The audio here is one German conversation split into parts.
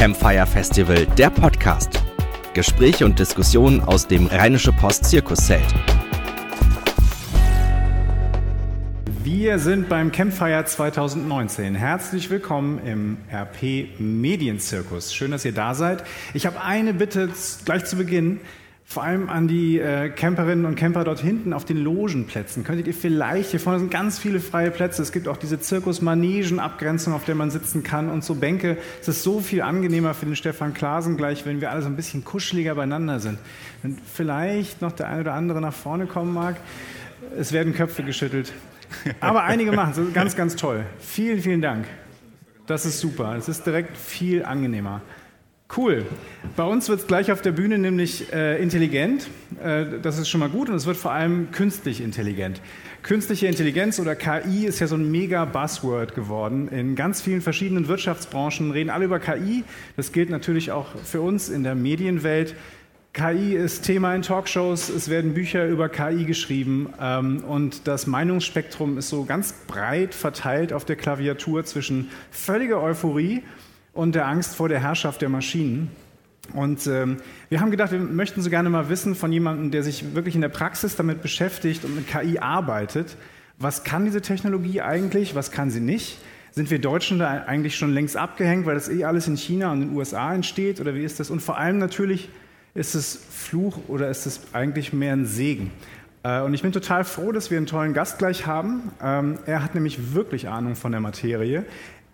Campfire Festival, der Podcast. Gespräche und Diskussionen aus dem Rheinische Post Zirkuszelt. Wir sind beim Campfire 2019. Herzlich willkommen im RP Medienzirkus. Schön, dass ihr da seid. Ich habe eine Bitte gleich zu Beginn. Vor allem an die äh, Camperinnen und Camper dort hinten auf den Logenplätzen. Könntet ihr vielleicht, hier vorne sind ganz viele freie Plätze, es gibt auch diese Zirkus-Manegen-Abgrenzung, auf der man sitzen kann und so Bänke. Es ist so viel angenehmer für den Stefan Klasen gleich, wenn wir alle so ein bisschen kuscheliger beieinander sind. Wenn vielleicht noch der eine oder andere nach vorne kommen mag. Es werden Köpfe geschüttelt. Aber einige machen es, ganz, ganz toll. Vielen, vielen Dank. Das ist super. Es ist direkt viel angenehmer. Cool. Bei uns wird es gleich auf der Bühne nämlich äh, intelligent. Äh, das ist schon mal gut und es wird vor allem künstlich intelligent. Künstliche Intelligenz oder KI ist ja so ein mega Buzzword geworden. In ganz vielen verschiedenen Wirtschaftsbranchen reden alle über KI. Das gilt natürlich auch für uns in der Medienwelt. KI ist Thema in Talkshows, es werden Bücher über KI geschrieben ähm, und das Meinungsspektrum ist so ganz breit verteilt auf der Klaviatur zwischen völliger Euphorie der Angst vor der Herrschaft der Maschinen. Und ähm, wir haben gedacht, wir möchten so gerne mal wissen von jemandem, der sich wirklich in der Praxis damit beschäftigt und mit KI arbeitet, was kann diese Technologie eigentlich, was kann sie nicht? Sind wir Deutschen da eigentlich schon längst abgehängt, weil das eh alles in China und in den USA entsteht? Oder wie ist das? Und vor allem natürlich, ist es Fluch oder ist es eigentlich mehr ein Segen? Äh, und ich bin total froh, dass wir einen tollen Gast gleich haben. Ähm, er hat nämlich wirklich Ahnung von der Materie.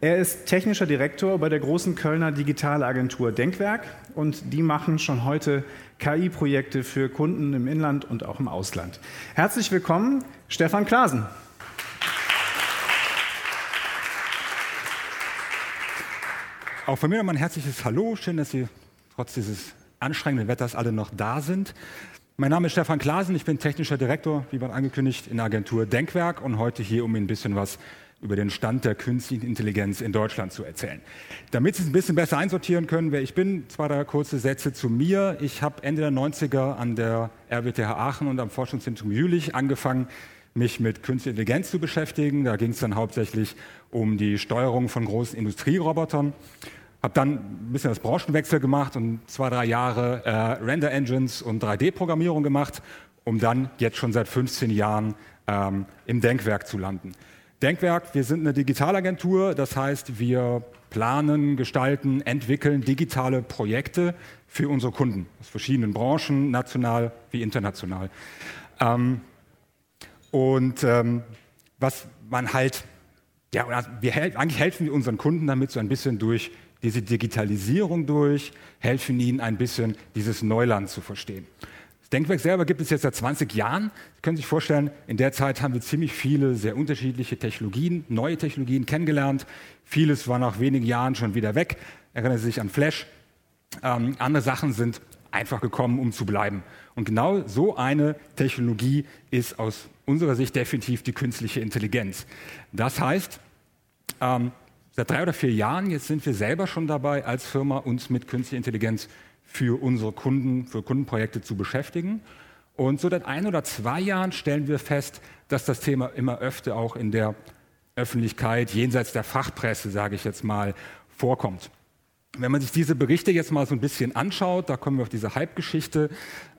Er ist technischer Direktor bei der großen Kölner Digitalagentur Denkwerk und die machen schon heute KI-Projekte für Kunden im Inland und auch im Ausland. Herzlich willkommen, Stefan Klasen. Auch von mir nochmal ein herzliches Hallo. Schön, dass Sie trotz dieses anstrengenden Wetters alle noch da sind. Mein Name ist Stefan Klasen, ich bin technischer Direktor, wie bereits angekündigt, in der Agentur Denkwerk und heute hier, um Ihnen ein bisschen was über den Stand der künstlichen Intelligenz in Deutschland zu erzählen. Damit Sie es ein bisschen besser einsortieren können, wer ich bin, zwei, drei kurze Sätze zu mir. Ich habe Ende der 90er an der RWTH Aachen und am Forschungszentrum Jülich angefangen, mich mit künstlicher Intelligenz zu beschäftigen. Da ging es dann hauptsächlich um die Steuerung von großen Industrierobotern. Habe dann ein bisschen das Branchenwechsel gemacht und zwei, drei Jahre äh, Render-Engines und 3D-Programmierung gemacht, um dann jetzt schon seit 15 Jahren ähm, im Denkwerk zu landen. Denkwerk, wir sind eine Digitalagentur, das heißt, wir planen, gestalten, entwickeln digitale Projekte für unsere Kunden aus verschiedenen Branchen, national wie international. Ähm, und ähm, was man halt, ja, wir, eigentlich helfen wir unseren Kunden damit so ein bisschen durch diese Digitalisierung durch, helfen ihnen ein bisschen dieses Neuland zu verstehen. Das Denkwerk selber gibt es jetzt seit 20 Jahren. Sie können sich vorstellen, in der Zeit haben wir ziemlich viele sehr unterschiedliche Technologien, neue Technologien kennengelernt. Vieles war nach wenigen Jahren schon wieder weg. Erinnern Sie sich an Flash. Ähm, andere Sachen sind einfach gekommen, um zu bleiben. Und genau so eine Technologie ist aus unserer Sicht definitiv die künstliche Intelligenz. Das heißt, ähm, seit drei oder vier Jahren, jetzt sind wir selber schon dabei, als Firma uns mit künstlicher Intelligenz für unsere Kunden, für Kundenprojekte zu beschäftigen. Und so seit ein oder zwei Jahren stellen wir fest, dass das Thema immer öfter auch in der Öffentlichkeit, jenseits der Fachpresse, sage ich jetzt mal, vorkommt. Wenn man sich diese Berichte jetzt mal so ein bisschen anschaut, da kommen wir auf diese Hype-Geschichte,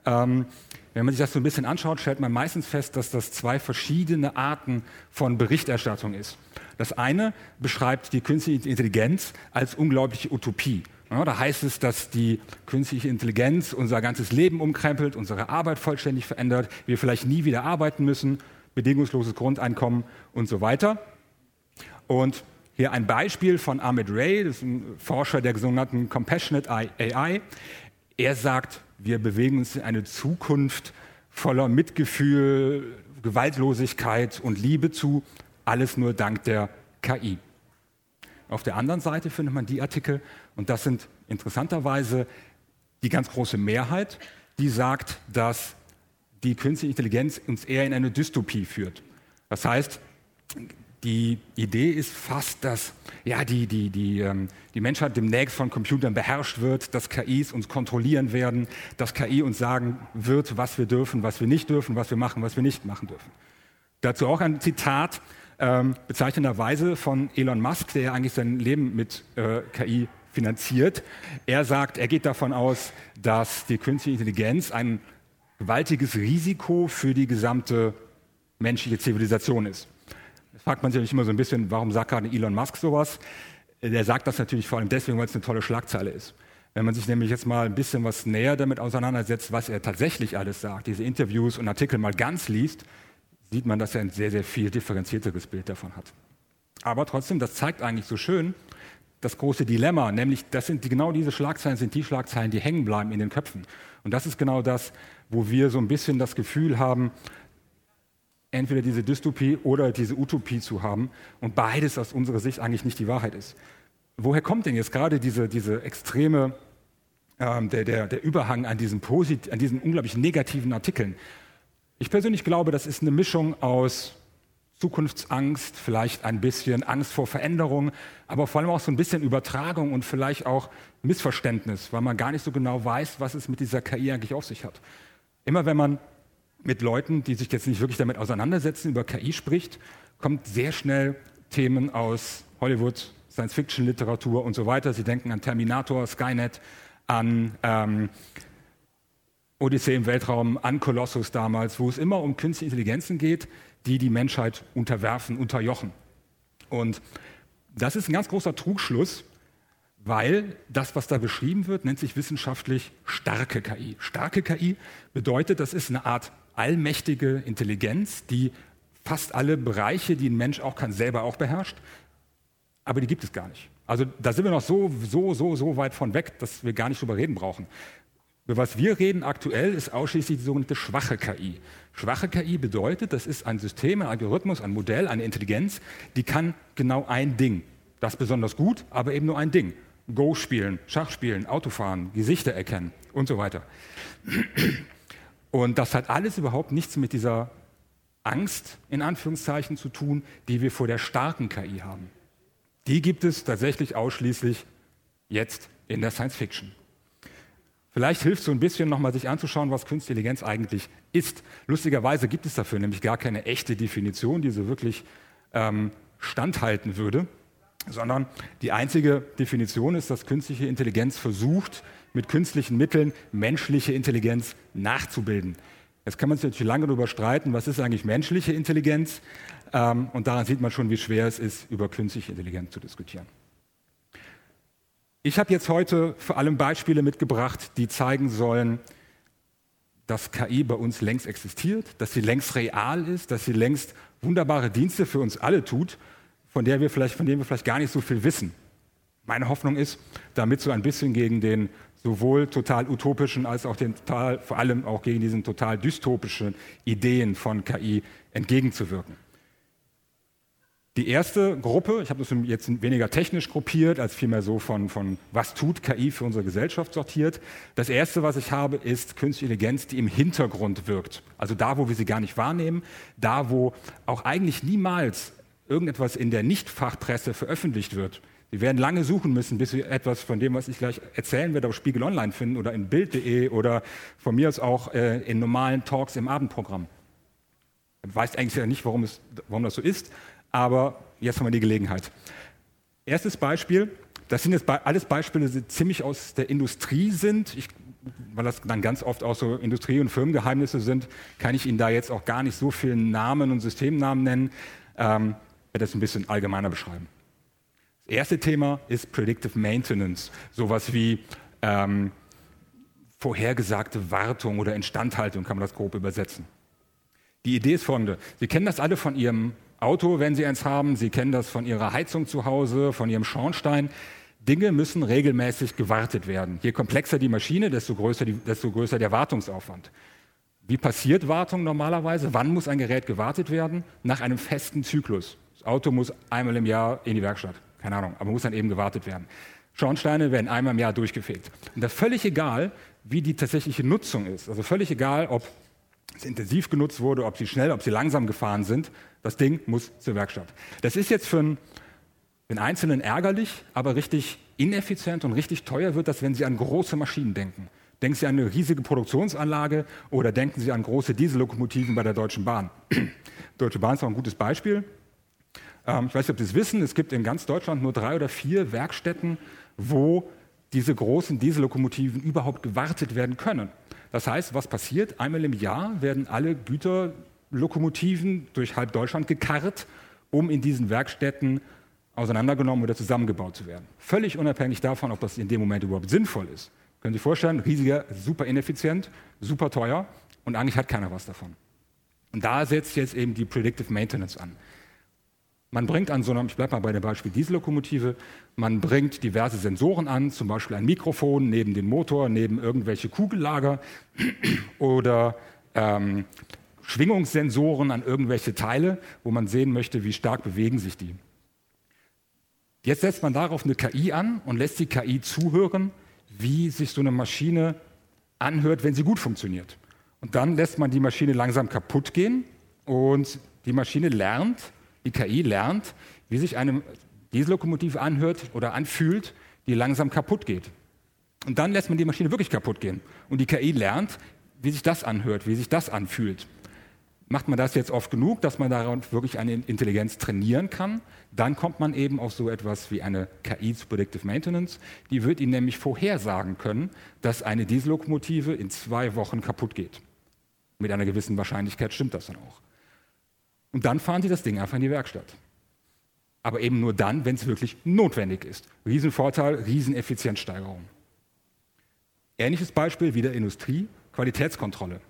ähm, wenn man sich das so ein bisschen anschaut, stellt man meistens fest, dass das zwei verschiedene Arten von Berichterstattung ist. Das eine beschreibt die künstliche Intelligenz als unglaubliche Utopie. Ja, da heißt es, dass die künstliche Intelligenz unser ganzes Leben umkrempelt, unsere Arbeit vollständig verändert, wir vielleicht nie wieder arbeiten müssen, bedingungsloses Grundeinkommen und so weiter. Und hier ein Beispiel von Ahmed Ray, das ist ein Forscher der sogenannten Compassionate AI. Er sagt, wir bewegen uns in eine Zukunft voller Mitgefühl, Gewaltlosigkeit und Liebe zu, alles nur dank der KI. Auf der anderen Seite findet man die Artikel, und das sind interessanterweise die ganz große Mehrheit, die sagt, dass die künstliche Intelligenz uns eher in eine Dystopie führt. Das heißt, die Idee ist fast, dass ja, die, die, die, ähm, die Menschheit demnächst von Computern beherrscht wird, dass KIs uns kontrollieren werden, dass KI uns sagen wird, was wir dürfen, was wir nicht dürfen, was wir machen, was wir nicht machen dürfen. Dazu auch ein Zitat ähm, bezeichnenderweise von Elon Musk, der eigentlich sein Leben mit äh, KI finanziert. Er sagt, er geht davon aus, dass die künstliche Intelligenz ein gewaltiges Risiko für die gesamte menschliche Zivilisation ist. Da fragt man sich natürlich immer so ein bisschen, warum sagt gerade Elon Musk sowas? Der sagt das natürlich vor allem deswegen, weil es eine tolle Schlagzeile ist. Wenn man sich nämlich jetzt mal ein bisschen was näher damit auseinandersetzt, was er tatsächlich alles sagt, diese Interviews und Artikel mal ganz liest, sieht man, dass er ein sehr, sehr viel differenzierteres Bild davon hat. Aber trotzdem, das zeigt eigentlich so schön das große Dilemma, nämlich das sind die, genau diese Schlagzeilen sind die Schlagzeilen, die hängen bleiben in den Köpfen. Und das ist genau das, wo wir so ein bisschen das Gefühl haben, entweder diese Dystopie oder diese Utopie zu haben und beides aus unserer Sicht eigentlich nicht die Wahrheit ist. Woher kommt denn jetzt gerade diese, diese extreme, ähm, der, der, der Überhang an diesen, an diesen unglaublich negativen Artikeln? Ich persönlich glaube, das ist eine Mischung aus Zukunftsangst, vielleicht ein bisschen Angst vor Veränderung, aber vor allem auch so ein bisschen Übertragung und vielleicht auch Missverständnis, weil man gar nicht so genau weiß, was es mit dieser KI eigentlich auf sich hat. Immer wenn man mit Leuten, die sich jetzt nicht wirklich damit auseinandersetzen, über KI spricht, kommt sehr schnell Themen aus Hollywood, Science-Fiction-Literatur und so weiter. Sie denken an Terminator, Skynet, an ähm, Odyssee im Weltraum, an Colossus damals, wo es immer um künstliche Intelligenzen geht, die die Menschheit unterwerfen, unterjochen. Und das ist ein ganz großer Trugschluss, weil das, was da beschrieben wird, nennt sich wissenschaftlich starke KI. Starke KI bedeutet, das ist eine Art allmächtige Intelligenz, die fast alle Bereiche, die ein Mensch auch kann, selber auch beherrscht. Aber die gibt es gar nicht. Also da sind wir noch so, so, so, so weit von weg, dass wir gar nicht drüber reden brauchen. Über was wir reden aktuell ist ausschließlich die sogenannte schwache KI. Schwache KI bedeutet, das ist ein System, ein Algorithmus, ein Modell, eine Intelligenz, die kann genau ein Ding. Das besonders gut, aber eben nur ein Ding. Go spielen, Schach spielen, Autofahren, Gesichter erkennen und so weiter. Und das hat alles überhaupt nichts mit dieser Angst in Anführungszeichen zu tun, die wir vor der starken KI haben. Die gibt es tatsächlich ausschließlich jetzt in der Science Fiction. Vielleicht hilft es so ein bisschen nochmal sich anzuschauen, was Künstliche Intelligenz eigentlich ist. Lustigerweise gibt es dafür nämlich gar keine echte Definition, die so wirklich ähm, standhalten würde, sondern die einzige Definition ist, dass künstliche Intelligenz versucht, mit künstlichen Mitteln menschliche Intelligenz nachzubilden. Jetzt kann man sich natürlich lange darüber streiten, was ist eigentlich menschliche Intelligenz? Ähm, und daran sieht man schon, wie schwer es ist, über künstliche Intelligenz zu diskutieren. Ich habe jetzt heute vor allem Beispiele mitgebracht, die zeigen sollen, dass KI bei uns längst existiert, dass sie längst real ist, dass sie längst wunderbare Dienste für uns alle tut, von, der wir vielleicht, von denen wir vielleicht gar nicht so viel wissen. Meine Hoffnung ist, damit so ein bisschen gegen den sowohl total utopischen als auch den total, vor allem auch gegen diesen total dystopischen Ideen von KI entgegenzuwirken. Die erste Gruppe, ich habe das jetzt weniger technisch gruppiert, als vielmehr so von, von was tut KI für unsere Gesellschaft sortiert. Das erste, was ich habe, ist künstliche Intelligenz, die im Hintergrund wirkt. Also da, wo wir sie gar nicht wahrnehmen, da, wo auch eigentlich niemals irgendetwas in der Nicht-Fachpresse veröffentlicht wird. Sie werden lange suchen müssen, bis Sie etwas von dem, was ich gleich erzählen werde, auf Spiegel Online finden oder in Bild.de oder von mir aus auch äh, in normalen Talks im Abendprogramm. Weiß eigentlich ja nicht, warum, es, warum das so ist, aber jetzt haben wir die Gelegenheit. Erstes Beispiel, das sind jetzt alles Beispiele, die ziemlich aus der Industrie sind. Ich, weil das dann ganz oft auch so Industrie- und Firmengeheimnisse sind, kann ich Ihnen da jetzt auch gar nicht so viele Namen und Systemnamen nennen. Ähm, werde das ein bisschen allgemeiner beschreiben. Das erste Thema ist Predictive Maintenance, sowas wie ähm, vorhergesagte Wartung oder Instandhaltung, kann man das grob übersetzen. Die Idee ist folgende. Sie kennen das alle von Ihrem Auto, wenn Sie eins haben. Sie kennen das von Ihrer Heizung zu Hause, von Ihrem Schornstein. Dinge müssen regelmäßig gewartet werden. Je komplexer die Maschine, desto größer, die, desto größer der Wartungsaufwand. Wie passiert Wartung normalerweise? Wann muss ein Gerät gewartet werden? Nach einem festen Zyklus. Das Auto muss einmal im Jahr in die Werkstatt. Keine Ahnung, aber muss dann eben gewartet werden. Schornsteine werden einmal im Jahr durchgefegt. Und da völlig egal, wie die tatsächliche Nutzung ist. Also völlig egal, ob es intensiv genutzt wurde, ob sie schnell, ob sie langsam gefahren sind. Das Ding muss zur Werkstatt. Das ist jetzt für den Einzelnen ärgerlich, aber richtig ineffizient und richtig teuer wird das, wenn Sie an große Maschinen denken. Denken Sie an eine riesige Produktionsanlage oder denken Sie an große Diesellokomotiven bei der Deutschen Bahn. Deutsche Bahn ist auch ein gutes Beispiel. Ähm, ich weiß nicht, ob Sie es wissen, es gibt in ganz Deutschland nur drei oder vier Werkstätten, wo diese großen Diesellokomotiven überhaupt gewartet werden können. Das heißt, was passiert? Einmal im Jahr werden alle Güterlokomotiven durch halb Deutschland gekarrt, um in diesen Werkstätten auseinandergenommen oder zusammengebaut zu werden. Völlig unabhängig davon, ob das in dem Moment überhaupt sinnvoll ist. Können Sie sich vorstellen, riesiger, super ineffizient, super teuer und eigentlich hat keiner was davon. Und da setzt jetzt eben die Predictive Maintenance an. Man bringt an so einem, ich bleibe mal bei dem Beispiel Diesellokomotive, man bringt diverse Sensoren an, zum Beispiel ein Mikrofon neben den Motor, neben irgendwelche Kugellager oder ähm, Schwingungssensoren an irgendwelche Teile, wo man sehen möchte, wie stark bewegen sich die. Jetzt setzt man darauf eine KI an und lässt die KI zuhören, wie sich so eine Maschine anhört, wenn sie gut funktioniert. Und dann lässt man die Maschine langsam kaputt gehen und die Maschine lernt, die KI lernt, wie sich eine Diesellokomotive anhört oder anfühlt, die langsam kaputt geht. Und dann lässt man die Maschine wirklich kaputt gehen. Und die KI lernt, wie sich das anhört, wie sich das anfühlt. Macht man das jetzt oft genug, dass man daran wirklich eine Intelligenz trainieren kann, dann kommt man eben auf so etwas wie eine KI zu Predictive Maintenance. Die wird Ihnen nämlich vorhersagen können, dass eine Diesellokomotive in zwei Wochen kaputt geht. Mit einer gewissen Wahrscheinlichkeit stimmt das dann auch. Und dann fahren Sie das Ding einfach in die Werkstatt. Aber eben nur dann, wenn es wirklich notwendig ist. Riesenvorteil, Rieseneffizienzsteigerung. Ähnliches Beispiel wieder Industrie, Qualitätskontrolle.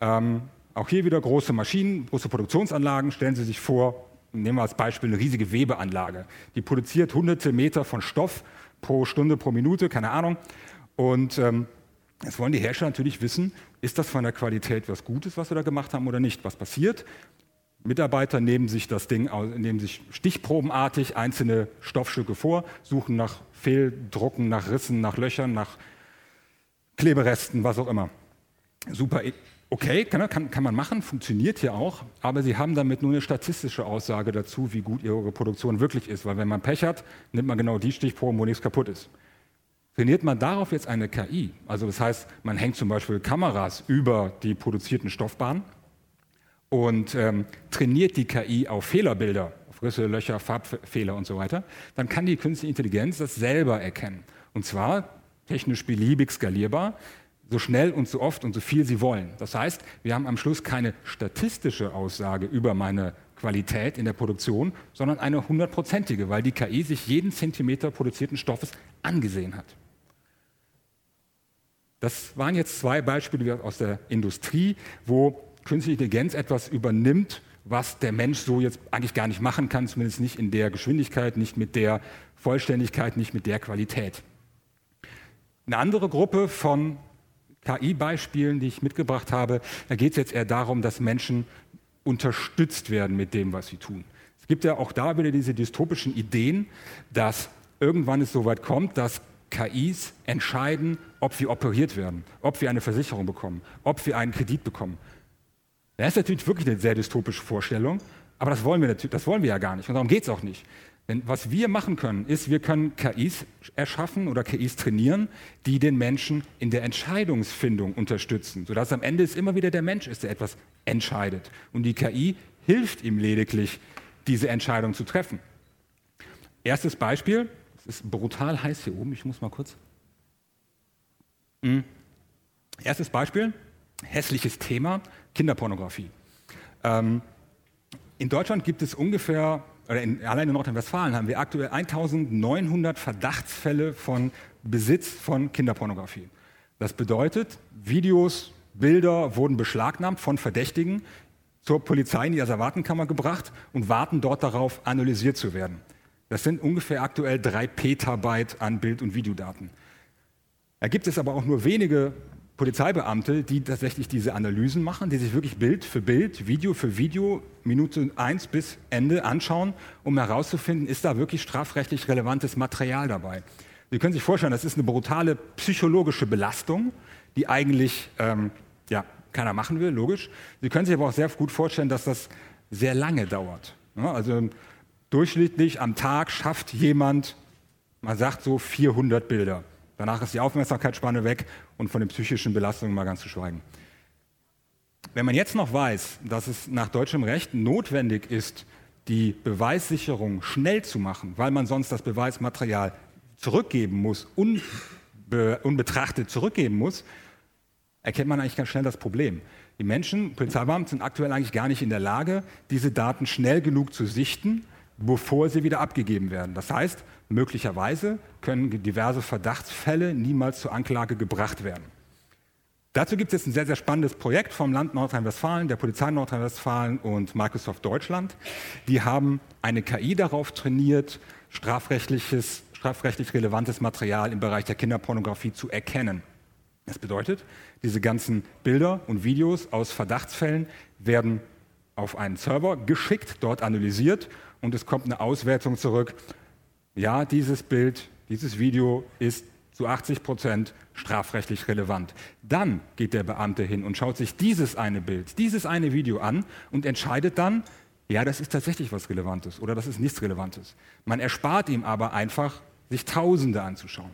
Ähm, auch hier wieder große Maschinen, große Produktionsanlagen. Stellen Sie sich vor, nehmen wir als Beispiel eine riesige Webeanlage. Die produziert hunderte Meter von Stoff pro Stunde, pro Minute, keine Ahnung. Und ähm, jetzt wollen die Hersteller natürlich wissen, ist das von der Qualität was Gutes, was wir da gemacht haben oder nicht? Was passiert? Mitarbeiter nehmen sich das Ding, nehmen sich stichprobenartig einzelne Stoffstücke vor, suchen nach Fehldrucken, nach Rissen, nach Löchern, nach Kleberesten, was auch immer. Super Okay, kann, kann, kann man machen, funktioniert hier auch, aber Sie haben damit nur eine statistische Aussage dazu, wie gut Ihre Produktion wirklich ist. Weil wenn man Pech hat, nimmt man genau die Stichproben, wo nichts kaputt ist. Trainiert man darauf jetzt eine KI, also das heißt, man hängt zum Beispiel Kameras über die produzierten Stoffbahnen und ähm, trainiert die KI auf Fehlerbilder, auf Risse, Löcher, Farbfehler und so weiter, dann kann die künstliche Intelligenz das selber erkennen. Und zwar technisch beliebig skalierbar so schnell und so oft und so viel sie wollen. Das heißt, wir haben am Schluss keine statistische Aussage über meine Qualität in der Produktion, sondern eine hundertprozentige, weil die KI sich jeden Zentimeter produzierten Stoffes angesehen hat. Das waren jetzt zwei Beispiele aus der Industrie, wo künstliche Intelligenz etwas übernimmt, was der Mensch so jetzt eigentlich gar nicht machen kann, zumindest nicht in der Geschwindigkeit, nicht mit der Vollständigkeit, nicht mit der Qualität. Eine andere Gruppe von KI-Beispielen, die ich mitgebracht habe, da geht es jetzt eher darum, dass Menschen unterstützt werden mit dem, was sie tun. Es gibt ja auch da wieder diese dystopischen Ideen, dass irgendwann es so weit kommt, dass KIs entscheiden, ob wir operiert werden, ob wir eine Versicherung bekommen, ob wir einen Kredit bekommen. Das ist natürlich wirklich eine sehr dystopische Vorstellung, aber das wollen wir, natürlich, das wollen wir ja gar nicht und darum geht es auch nicht. Denn was wir machen können, ist, wir können KIs erschaffen oder KIs trainieren, die den Menschen in der Entscheidungsfindung unterstützen, sodass am Ende es immer wieder der Mensch ist, der etwas entscheidet. Und die KI hilft ihm lediglich, diese Entscheidung zu treffen. Erstes Beispiel, es ist brutal heiß hier oben, ich muss mal kurz. Mhm. Erstes Beispiel, hässliches Thema, Kinderpornografie. Ähm, in Deutschland gibt es ungefähr oder in, allein in Nordrhein-Westfalen haben wir aktuell 1900 Verdachtsfälle von Besitz von Kinderpornografie. Das bedeutet, Videos, Bilder wurden beschlagnahmt von Verdächtigen, zur Polizei in die Asservatenkammer gebracht und warten dort darauf, analysiert zu werden. Das sind ungefähr aktuell drei Petabyte an Bild- und Videodaten. Da gibt es aber auch nur wenige Polizeibeamte, die tatsächlich diese Analysen machen, die sich wirklich Bild für Bild, Video für Video, Minute 1 bis Ende anschauen, um herauszufinden, ist da wirklich strafrechtlich relevantes Material dabei. Sie können sich vorstellen, das ist eine brutale psychologische Belastung, die eigentlich ähm, ja, keiner machen will, logisch. Sie können sich aber auch sehr gut vorstellen, dass das sehr lange dauert. Ja, also durchschnittlich am Tag schafft jemand, man sagt so 400 Bilder. Danach ist die Aufmerksamkeitsspanne weg und von den psychischen Belastungen mal ganz zu schweigen. Wenn man jetzt noch weiß, dass es nach deutschem Recht notwendig ist, die Beweissicherung schnell zu machen, weil man sonst das Beweismaterial zurückgeben muss, unbe unbetrachtet zurückgeben muss, erkennt man eigentlich ganz schnell das Problem. Die Menschen, Polizeibeamten, sind aktuell eigentlich gar nicht in der Lage, diese Daten schnell genug zu sichten, bevor sie wieder abgegeben werden. Das heißt, möglicherweise können diverse Verdachtsfälle niemals zur Anklage gebracht werden. Dazu gibt es jetzt ein sehr, sehr spannendes Projekt vom Land Nordrhein-Westfalen, der Polizei Nordrhein-Westfalen und Microsoft Deutschland. Die haben eine KI darauf trainiert, strafrechtliches, strafrechtlich relevantes Material im Bereich der Kinderpornografie zu erkennen. Das bedeutet, diese ganzen Bilder und Videos aus Verdachtsfällen werden auf einen Server geschickt, dort analysiert und es kommt eine Auswertung zurück. Ja, dieses Bild, dieses Video ist zu 80 Prozent strafrechtlich relevant. Dann geht der Beamte hin und schaut sich dieses eine Bild, dieses eine Video an und entscheidet dann, ja, das ist tatsächlich was Relevantes oder das ist nichts Relevantes. Man erspart ihm aber einfach, sich Tausende anzuschauen.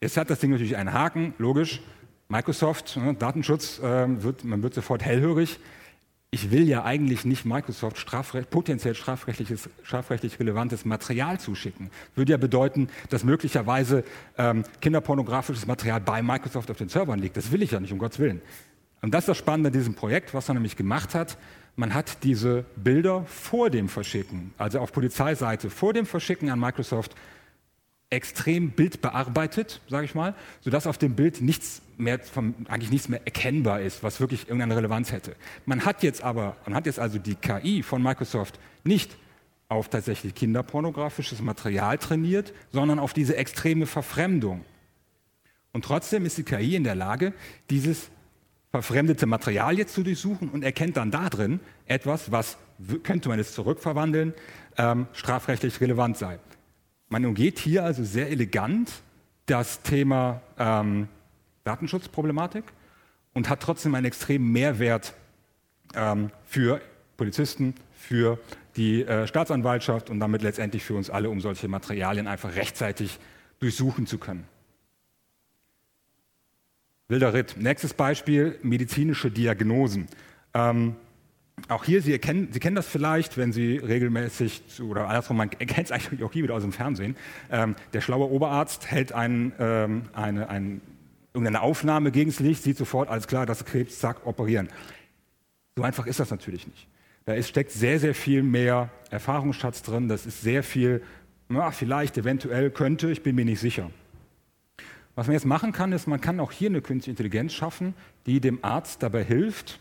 Jetzt hat das Ding natürlich einen Haken, logisch. Microsoft, ne, Datenschutz, äh, wird, man wird sofort hellhörig ich will ja eigentlich nicht Microsoft strafrecht, potenziell strafrechtliches, strafrechtlich relevantes Material zuschicken. Würde ja bedeuten, dass möglicherweise ähm, kinderpornografisches Material bei Microsoft auf den Servern liegt. Das will ich ja nicht, um Gottes Willen. Und das ist das Spannende an diesem Projekt, was er nämlich gemacht hat. Man hat diese Bilder vor dem Verschicken, also auf Polizeiseite vor dem Verschicken an Microsoft, extrem bildbearbeitet, sage ich mal, sodass auf dem Bild nichts mehr vom, eigentlich nichts mehr erkennbar ist, was wirklich irgendeine Relevanz hätte. Man hat jetzt aber, man hat jetzt also die KI von Microsoft nicht auf tatsächlich kinderpornografisches Material trainiert, sondern auf diese extreme Verfremdung. Und trotzdem ist die KI in der Lage, dieses verfremdete Material jetzt zu durchsuchen und erkennt dann darin etwas, was, könnte man es zurückverwandeln, ähm, strafrechtlich relevant sei. Man umgeht hier also sehr elegant das Thema ähm, Datenschutzproblematik und hat trotzdem einen extremen Mehrwert ähm, für Polizisten, für die äh, Staatsanwaltschaft und damit letztendlich für uns alle, um solche Materialien einfach rechtzeitig durchsuchen zu können. Wilder Ritt. Nächstes Beispiel, medizinische Diagnosen. Ähm, auch hier, Sie, erkennen, Sie kennen das vielleicht, wenn Sie regelmäßig, zu, oder andersrum, man kennt es eigentlich auch hier wieder aus dem Fernsehen, ähm, der schlaue Oberarzt hält ein, ähm, eine, ein, irgendeine Aufnahme gegen das Licht, sieht sofort, alles klar, das Krebs, zack, operieren. So einfach ist das natürlich nicht. Da ist, steckt sehr, sehr viel mehr Erfahrungsschatz drin, das ist sehr viel, na, vielleicht, eventuell, könnte, ich bin mir nicht sicher. Was man jetzt machen kann, ist, man kann auch hier eine künstliche Intelligenz schaffen, die dem Arzt dabei hilft,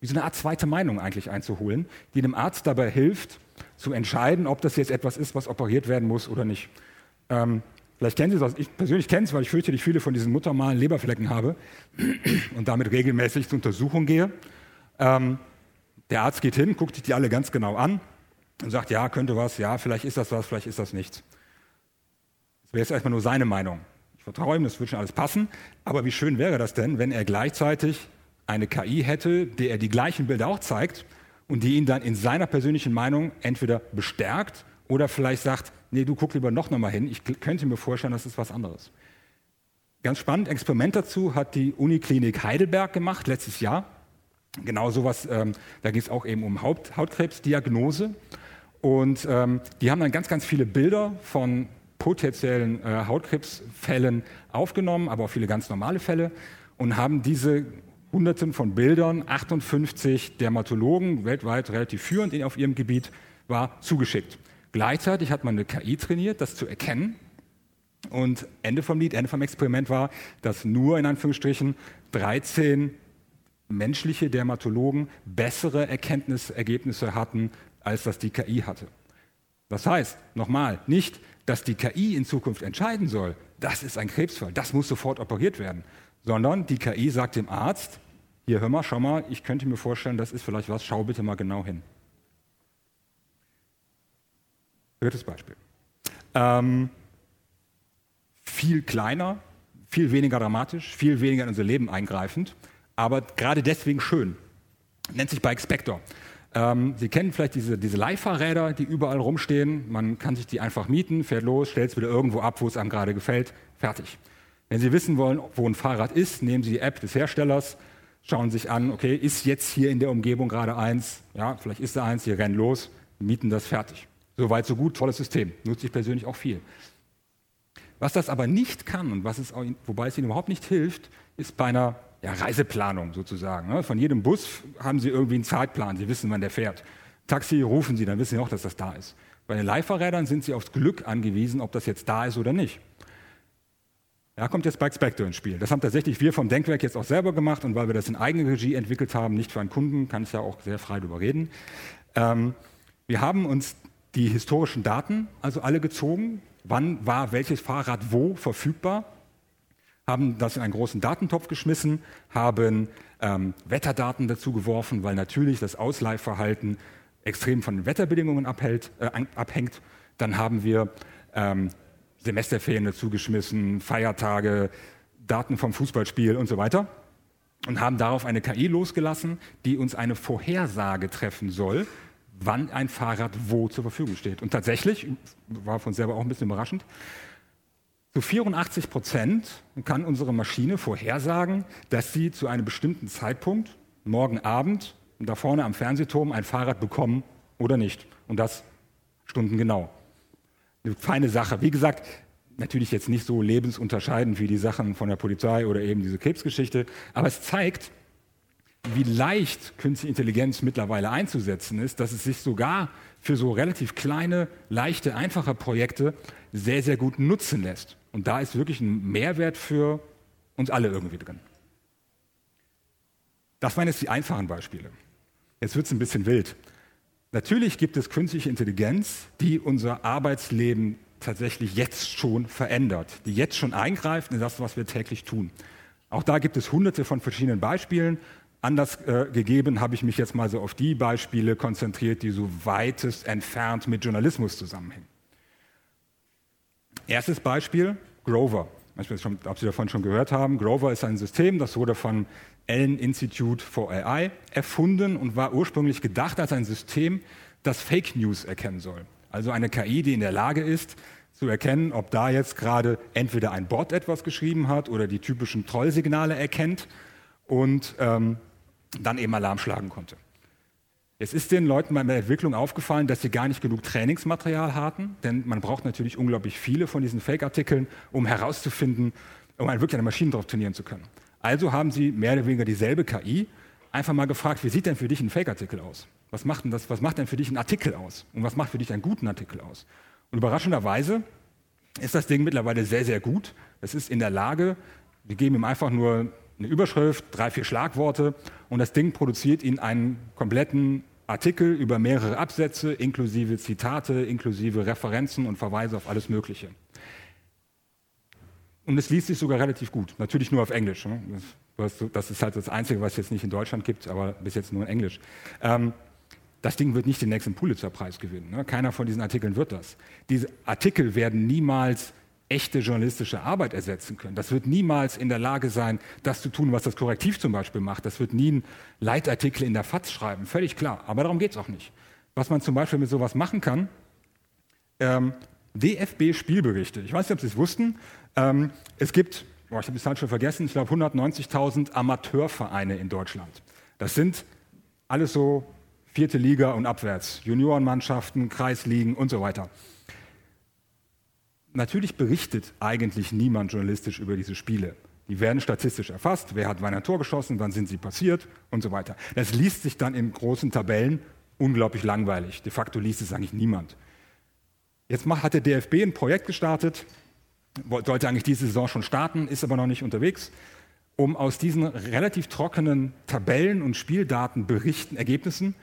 wie so eine Art zweite Meinung eigentlich einzuholen, die dem Arzt dabei hilft, zu entscheiden, ob das jetzt etwas ist, was operiert werden muss oder nicht. Ähm, vielleicht kennen Sie das, ich persönlich kenne es, weil ich fürchterlich viele von diesen muttermalen Leberflecken habe und damit regelmäßig zur Untersuchung gehe. Ähm, der Arzt geht hin, guckt sich die alle ganz genau an und sagt, ja, könnte was, ja, vielleicht ist das was, vielleicht ist das nichts. Das wäre jetzt erstmal nur seine Meinung. Ich vertraue ihm, das wird schon alles passen. Aber wie schön wäre das denn, wenn er gleichzeitig eine KI hätte, der er die gleichen Bilder auch zeigt und die ihn dann in seiner persönlichen Meinung entweder bestärkt oder vielleicht sagt, nee, du guck lieber noch nochmal hin, ich könnte mir vorstellen, das ist was anderes. Ganz spannend, Experiment dazu hat die Uniklinik Heidelberg gemacht, letztes Jahr. Genau sowas, ähm, da ging es auch eben um Haut, Hautkrebsdiagnose. Und ähm, die haben dann ganz, ganz viele Bilder von potenziellen äh, Hautkrebsfällen aufgenommen, aber auch viele ganz normale Fälle und haben diese Hunderten von Bildern, 58 Dermatologen, weltweit relativ führend auf ihrem Gebiet, war zugeschickt. Gleichzeitig hat man eine KI trainiert, das zu erkennen. Und Ende vom Lied, Ende vom Experiment war, dass nur in Anführungsstrichen 13 menschliche Dermatologen bessere Erkenntnisergebnisse hatten, als das die KI hatte. Das heißt, nochmal, nicht, dass die KI in Zukunft entscheiden soll, das ist ein Krebsfall, das muss sofort operiert werden, sondern die KI sagt dem Arzt, hier hör mal, schau mal, ich könnte mir vorstellen, das ist vielleicht was, schau bitte mal genau hin. Drittes Beispiel. Ähm, viel kleiner, viel weniger dramatisch, viel weniger in unser Leben eingreifend, aber gerade deswegen schön. Nennt sich Bike Spector. Ähm, Sie kennen vielleicht diese, diese Leihfahrräder, die überall rumstehen. Man kann sich die einfach mieten, fährt los, stellt es wieder irgendwo ab, wo es einem gerade gefällt, fertig. Wenn Sie wissen wollen, wo ein Fahrrad ist, nehmen Sie die App des Herstellers, schauen sich an, okay, ist jetzt hier in der Umgebung gerade eins? Ja, vielleicht ist da eins, Sie rennen los, mieten das fertig. Soweit, so gut, tolles System. Nutze ich persönlich auch viel. Was das aber nicht kann und was es wobei es Ihnen überhaupt nicht hilft, ist bei einer ja, Reiseplanung sozusagen. Ne? Von jedem Bus haben Sie irgendwie einen Zeitplan, Sie wissen, wann der fährt. Taxi rufen Sie, dann wissen Sie auch, dass das da ist. Bei den Leihfahrrädern sind Sie aufs Glück angewiesen, ob das jetzt da ist oder nicht. Da kommt jetzt Bike Spectre ins Spiel. Das haben tatsächlich wir vom Denkwerk jetzt auch selber gemacht und weil wir das in Eigenregie entwickelt haben, nicht für einen Kunden, kann ich ja auch sehr frei darüber reden. Ähm, wir haben uns die historischen Daten also alle gezogen. Wann war welches Fahrrad wo verfügbar? Haben das in einen großen Datentopf geschmissen, haben ähm, Wetterdaten dazu geworfen, weil natürlich das Ausleihverhalten extrem von den Wetterbedingungen abhält, äh, abhängt. Dann haben wir ähm, Semesterferien dazu geschmissen, Feiertage, Daten vom Fußballspiel und so weiter und haben darauf eine KI losgelassen, die uns eine Vorhersage treffen soll, wann ein Fahrrad wo zur Verfügung steht. Und tatsächlich, war von selber auch ein bisschen überraschend, zu 84 Prozent kann unsere Maschine vorhersagen, dass sie zu einem bestimmten Zeitpunkt, morgen Abend, da vorne am Fernsehturm ein Fahrrad bekommen oder nicht. Und das stundengenau. Eine feine Sache. Wie gesagt, natürlich jetzt nicht so lebensunterscheidend wie die Sachen von der Polizei oder eben diese Krebsgeschichte, aber es zeigt, wie leicht künstliche Intelligenz mittlerweile einzusetzen ist, dass es sich sogar für so relativ kleine, leichte, einfache Projekte sehr, sehr gut nutzen lässt. Und da ist wirklich ein Mehrwert für uns alle irgendwie drin. Das waren jetzt die einfachen Beispiele. Jetzt wird es ein bisschen wild. Natürlich gibt es künstliche Intelligenz, die unser Arbeitsleben tatsächlich jetzt schon verändert, die jetzt schon eingreift in das, was wir täglich tun. Auch da gibt es hunderte von verschiedenen Beispielen. Anders äh, gegeben habe ich mich jetzt mal so auf die Beispiele konzentriert, die so weitest entfernt mit Journalismus zusammenhängen. Erstes Beispiel, Grover. Ich weiß nicht, ob Sie davon schon gehört haben. Grover ist ein System, das wurde von Allen Institute for AI erfunden und war ursprünglich gedacht als ein System, das Fake News erkennen soll. Also eine KI, die in der Lage ist, zu erkennen, ob da jetzt gerade entweder ein Bot etwas geschrieben hat oder die typischen Trollsignale erkennt und ähm, dann eben Alarm schlagen konnte. Jetzt ist den Leuten bei der Entwicklung aufgefallen, dass sie gar nicht genug Trainingsmaterial hatten, denn man braucht natürlich unglaublich viele von diesen Fake-Artikeln, um herauszufinden, um wirklich eine Maschine drauf trainieren zu können. Also haben sie mehr oder weniger dieselbe KI einfach mal gefragt, wie sieht denn für dich ein Fake-Artikel aus? Was macht, denn das, was macht denn für dich ein Artikel aus? Und was macht für dich einen guten Artikel aus? Und überraschenderweise ist das Ding mittlerweile sehr, sehr gut. Es ist in der Lage, wir geben ihm einfach nur eine Überschrift, drei, vier Schlagworte und das Ding produziert Ihnen einen kompletten Artikel über mehrere Absätze, inklusive Zitate, inklusive Referenzen und Verweise auf alles Mögliche. Und es liest sich sogar relativ gut, natürlich nur auf Englisch. Ne? Das, ist halt das Einzige, was es jetzt nicht in Deutschland gibt, aber bis jetzt nur in Englisch. Ähm, das Ding wird nicht den nächsten Pulitzer-Preis gewinnen. Ne? Keiner von diesen Artikeln wird das. Diese Artikel werden niemals echte journalistische Arbeit ersetzen können. Das wird niemals in der Lage sein, das zu tun, was das Korrektiv zum Beispiel macht. Das wird nie ein Leitartikel in der FAZ schreiben, völlig klar. Aber darum geht es auch nicht. Was man zum Beispiel mit sowas machen kann, ähm, DFB-Spielberichte. Ich weiß nicht, ob Sie es wussten. Ähm, es gibt, boah, ich habe die Zahl schon vergessen, ich glaube 190.000 Amateurvereine in Deutschland. Das sind alles so vierte Liga und abwärts, Juniorenmannschaften, Kreisligen und so weiter. Natürlich berichtet eigentlich niemand journalistisch über diese Spiele. Die werden statistisch erfasst, wer hat wann ein Tor geschossen, wann sind sie passiert und so weiter. Das liest sich dann in großen Tabellen unglaublich langweilig. De facto liest es eigentlich niemand. Jetzt hat der DFB ein Projekt gestartet, sollte eigentlich diese Saison schon starten, ist aber noch nicht unterwegs, um aus diesen relativ trockenen Tabellen und Spieldaten, Berichten, Ergebnissen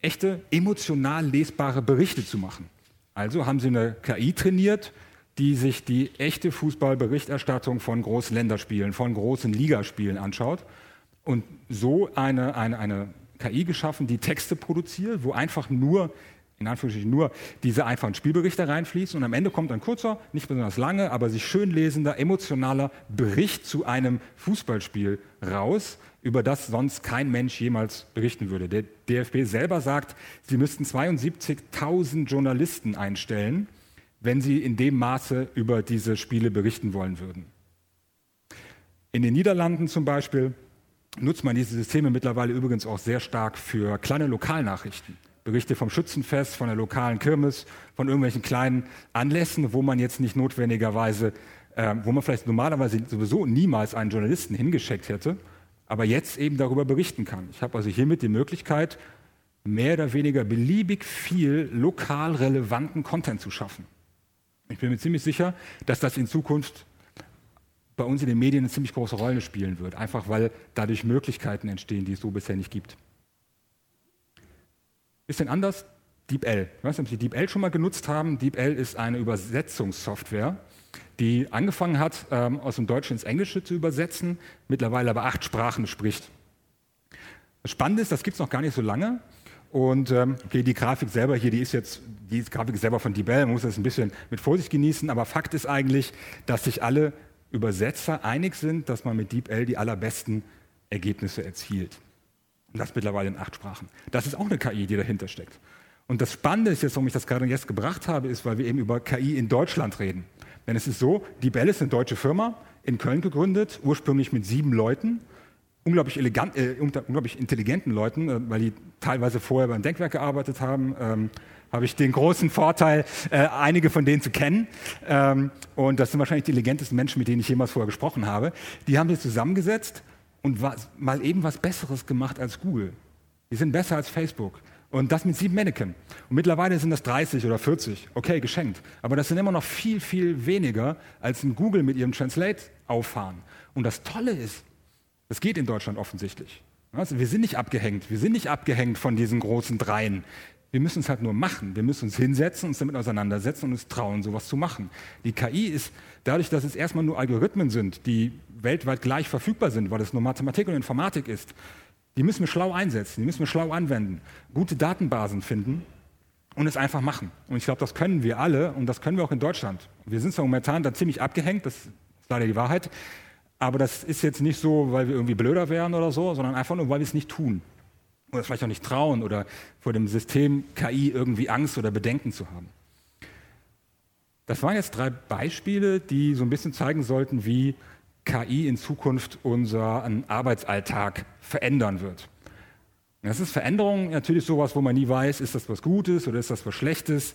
echte emotional lesbare Berichte zu machen. Also haben sie eine KI trainiert, die sich die echte Fußballberichterstattung von großen Länderspielen, von großen Ligaspielen anschaut und so eine, eine, eine KI geschaffen, die Texte produziert, wo einfach nur, in Anführungsstrichen nur, diese einfachen Spielberichte reinfließen und am Ende kommt ein kurzer, nicht besonders lange, aber sich schön lesender, emotionaler Bericht zu einem Fußballspiel raus, über das sonst kein Mensch jemals berichten würde. Der DFB selber sagt, sie müssten 72.000 Journalisten einstellen, wenn sie in dem Maße über diese Spiele berichten wollen würden. In den Niederlanden zum Beispiel nutzt man diese Systeme mittlerweile übrigens auch sehr stark für kleine Lokalnachrichten. Berichte vom Schützenfest, von der lokalen Kirmes, von irgendwelchen kleinen Anlässen, wo man jetzt nicht notwendigerweise, äh, wo man vielleicht normalerweise sowieso niemals einen Journalisten hingeschickt hätte, aber jetzt eben darüber berichten kann. Ich habe also hiermit die Möglichkeit, mehr oder weniger beliebig viel lokal relevanten Content zu schaffen. Ich bin mir ziemlich sicher, dass das in Zukunft bei uns in den Medien eine ziemlich große Rolle spielen wird, einfach weil dadurch Möglichkeiten entstehen, die es so bisher nicht gibt. Bisschen anders, DeepL. Ich weiß nicht, ob Sie DeepL schon mal genutzt haben. DeepL ist eine Übersetzungssoftware, die angefangen hat, ähm, aus dem Deutschen ins Englische zu übersetzen, mittlerweile aber acht Sprachen spricht. Das Spannende ist, das gibt es noch gar nicht so lange. Und ähm, okay, die Grafik selber hier, die ist jetzt, die Grafik selber von DeepL, man muss das ein bisschen mit Vorsicht genießen, aber Fakt ist eigentlich, dass sich alle Übersetzer einig sind, dass man mit DeepL die allerbesten Ergebnisse erzielt. Und das mittlerweile in acht Sprachen. Das ist auch eine KI, die dahinter steckt. Und das Spannende ist jetzt, warum ich das gerade jetzt gebracht habe, ist, weil wir eben über KI in Deutschland reden. Denn es ist so, DeepL ist eine deutsche Firma, in Köln gegründet, ursprünglich mit sieben Leuten, unglaublich, elegant, äh, unglaublich intelligenten Leuten, äh, weil die teilweise vorher beim Denkwerk gearbeitet haben. Ähm, habe ich den großen Vorteil, äh, einige von denen zu kennen. Ähm, und das sind wahrscheinlich die intelligentesten Menschen, mit denen ich jemals vorher gesprochen habe. Die haben sich zusammengesetzt und was, mal eben was Besseres gemacht als Google. Die sind besser als Facebook. Und das mit sieben Mannequin. Und mittlerweile sind das 30 oder 40. Okay, geschenkt. Aber das sind immer noch viel, viel weniger, als ein Google mit ihrem Translate auffahren. Und das Tolle ist, das geht in Deutschland offensichtlich. Also wir sind nicht abgehängt. Wir sind nicht abgehängt von diesen großen Dreien. Wir müssen es halt nur machen. Wir müssen uns hinsetzen, uns damit auseinandersetzen und uns trauen, sowas zu machen. Die KI ist dadurch, dass es erstmal nur Algorithmen sind, die weltweit gleich verfügbar sind, weil es nur Mathematik und Informatik ist, die müssen wir schlau einsetzen, die müssen wir schlau anwenden, gute Datenbasen finden und es einfach machen. Und ich glaube, das können wir alle und das können wir auch in Deutschland. Wir sind zwar momentan da ziemlich abgehängt, das ist leider die Wahrheit, aber das ist jetzt nicht so, weil wir irgendwie blöder wären oder so, sondern einfach nur, weil wir es nicht tun. Oder vielleicht auch nicht trauen oder vor dem System KI irgendwie Angst oder Bedenken zu haben. Das waren jetzt drei Beispiele, die so ein bisschen zeigen sollten, wie KI in Zukunft unseren Arbeitsalltag verändern wird. Das ist Veränderung natürlich sowas, wo man nie weiß, ist das was Gutes oder ist das was Schlechtes.